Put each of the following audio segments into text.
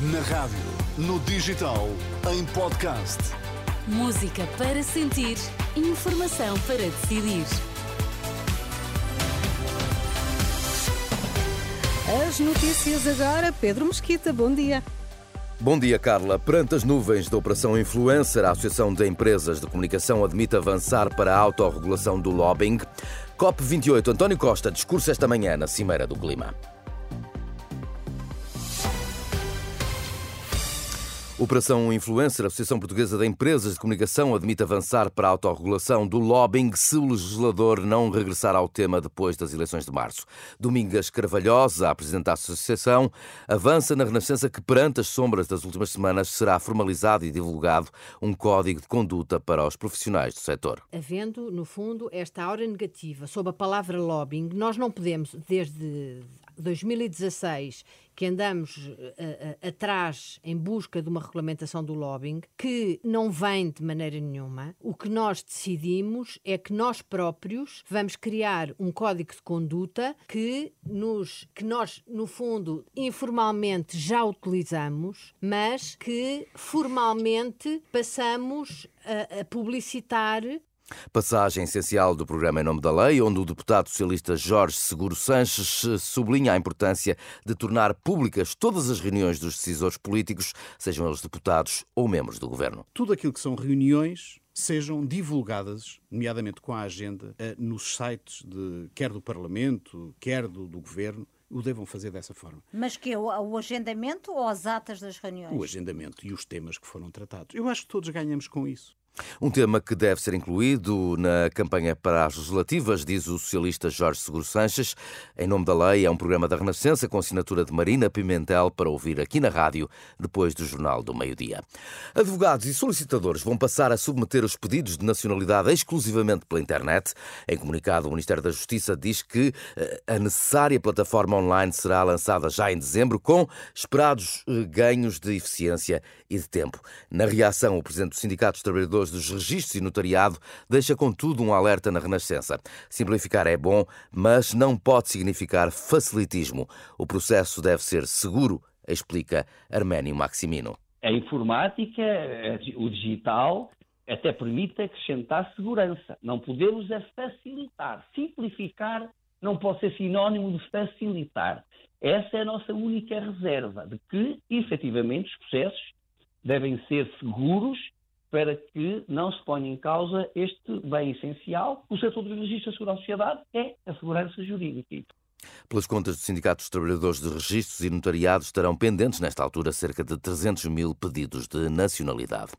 Na rádio, no digital, em podcast. Música para sentir, informação para decidir. As notícias agora, Pedro Mesquita, bom dia. Bom dia, Carla. Perante as nuvens da Operação Influencer, a Associação de Empresas de Comunicação admite avançar para a autorregulação do lobbying. COP28, António Costa, discurso esta manhã na Cimeira do Clima. Operação Influencer, a Associação Portuguesa de Empresas de Comunicação, admite avançar para a autorregulação do lobbying se o legislador não regressar ao tema depois das eleições de março. Domingas Carvalhosa, a Presidente da Associação, avança na renascença que, perante as sombras das últimas semanas, será formalizado e divulgado um código de conduta para os profissionais do setor. Havendo, no fundo, esta aura negativa sobre a palavra lobbying, nós não podemos, desde 2016 que andamos uh, uh, atrás em busca de uma regulamentação do lobbying que não vem de maneira nenhuma. O que nós decidimos é que nós próprios vamos criar um código de conduta que nos que nós no fundo informalmente já utilizamos, mas que formalmente passamos a, a publicitar Passagem essencial do programa Em Nome da Lei, onde o deputado socialista Jorge Seguro Sanches sublinha a importância de tornar públicas todas as reuniões dos decisores políticos, sejam eles deputados ou membros do governo. Tudo aquilo que são reuniões sejam divulgadas, nomeadamente com a agenda, eh, nos sites de, quer do Parlamento, quer do, do Governo, o devam fazer dessa forma. Mas que o, o agendamento ou as atas das reuniões? O agendamento e os temas que foram tratados. Eu acho que todos ganhamos com isso. Um tema que deve ser incluído na campanha para as legislativas, diz o socialista Jorge Seguro Sanches. Em nome da lei, é um programa da Renascença com assinatura de Marina Pimentel para ouvir aqui na rádio, depois do Jornal do Meio-Dia. Advogados e solicitadores vão passar a submeter os pedidos de nacionalidade exclusivamente pela internet. Em comunicado, o Ministério da Justiça diz que eh, a necessária plataforma online será lançada já em dezembro, com esperados eh, ganhos de eficiência e de tempo. Na reação, o Presidente do Sindicato dos Trabalhadores dos Registros e Notariado deixa, contudo, um alerta na Renascença. Simplificar é bom, mas não pode significar facilitismo. O processo deve ser seguro, explica Arménio Maximino. A informática, o digital, até permite acrescentar segurança. Não podemos é facilitar. Simplificar não pode ser sinónimo de facilitar. Essa é a nossa única reserva, de que, efetivamente, os processos devem ser seguros para que não se ponha em causa este bem essencial. O setor do registro da Segurança Sociedade é a segurança jurídica. Pelas contas do Sindicato dos Trabalhadores de Registros e Notariados, estarão pendentes, nesta altura, cerca de 300 mil pedidos de nacionalidade.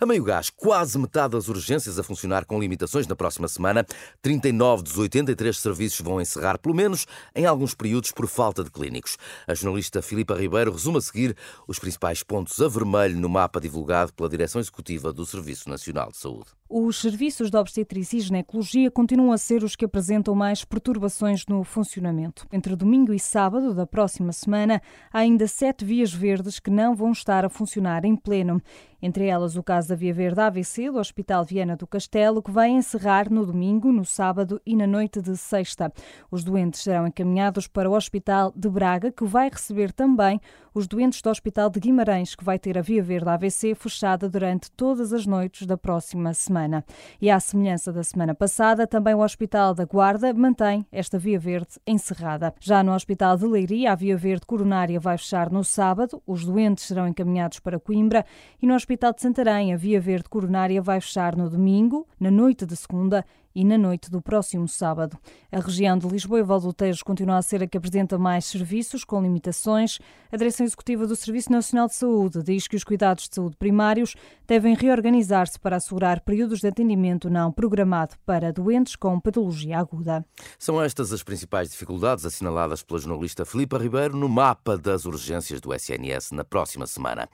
A meio gás, quase metade das urgências a funcionar com limitações na próxima semana. 39 dos 83 serviços vão encerrar, pelo menos em alguns períodos, por falta de clínicos. A jornalista Filipa Ribeiro resume a seguir os principais pontos a vermelho no mapa divulgado pela Direção Executiva do Serviço Nacional de Saúde. Os serviços de obstetrícia e ginecologia continuam a ser os que apresentam mais perturbações no funcionamento. Entre domingo e sábado da próxima semana, há ainda sete vias verdes que não vão estar a funcionar em pleno. Entre elas o caso da Via Verde AVC do Hospital Viana do Castelo, que vai encerrar no domingo, no sábado e na noite de sexta. Os doentes serão encaminhados para o Hospital de Braga, que vai receber também os doentes do Hospital de Guimarães, que vai ter a Via Verde AVC fechada durante todas as noites da próxima semana. E à semelhança da semana passada, também o Hospital da Guarda mantém esta Via Verde encerrada. Já no Hospital de Leiria, a Via Verde Coronária vai fechar no sábado, os doentes serão encaminhados para Coimbra e no Hospital de Santarém, a Via Verde Coronária vai fechar no domingo, na noite de segunda e na noite do próximo sábado. A região de Lisboa e Valdotejo continua a ser a que apresenta mais serviços, com limitações. A Direção Executiva do Serviço Nacional de Saúde diz que os cuidados de saúde primários devem reorganizar-se para assegurar períodos de atendimento não programado para doentes com patologia aguda. São estas as principais dificuldades assinaladas pela jornalista Filipa Ribeiro no mapa das urgências do SNS na próxima semana.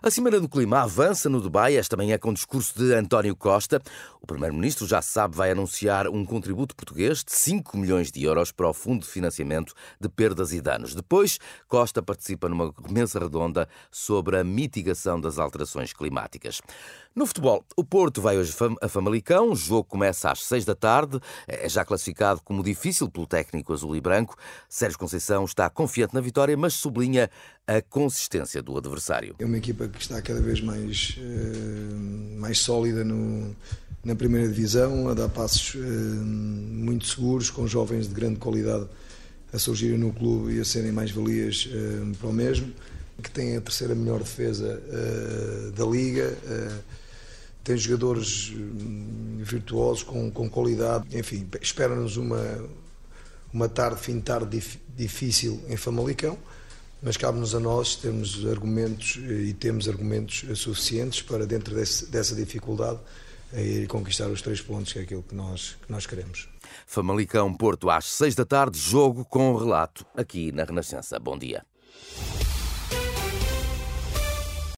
A Cimeira do Clima avança no Dubai esta manhã com o discurso de António Costa. O Primeiro-Ministro já sabe vai anunciar anunciar um contributo português de 5 milhões de euros para o Fundo de Financiamento de Perdas e Danos. Depois, Costa participa numa mesa redonda sobre a mitigação das alterações climáticas. No futebol, o Porto vai hoje a Famalicão, o jogo começa às 6 da tarde, é já classificado como difícil pelo técnico azul e branco. Sérgio Conceição está confiante na vitória, mas sublinha a consistência do adversário. É uma equipa que está cada vez mais, uh, mais sólida no, na primeira divisão, a dar passos uh, muito seguros, com jovens de grande qualidade a surgirem no clube e a serem mais valias uh, para o mesmo, que tem a terceira melhor defesa da liga tem jogadores hum, virtuosos com, com qualidade. Enfim, espera-nos uma, uma tarde, fim de tarde difícil em Famalicão, mas cabe-nos a nós termos argumentos e temos argumentos suficientes para, dentro desse, dessa dificuldade, ir conquistar os três pontos, que é aquilo que nós, que nós queremos. Famalicão Porto às seis da tarde, jogo com relato aqui na Renascença. Bom dia.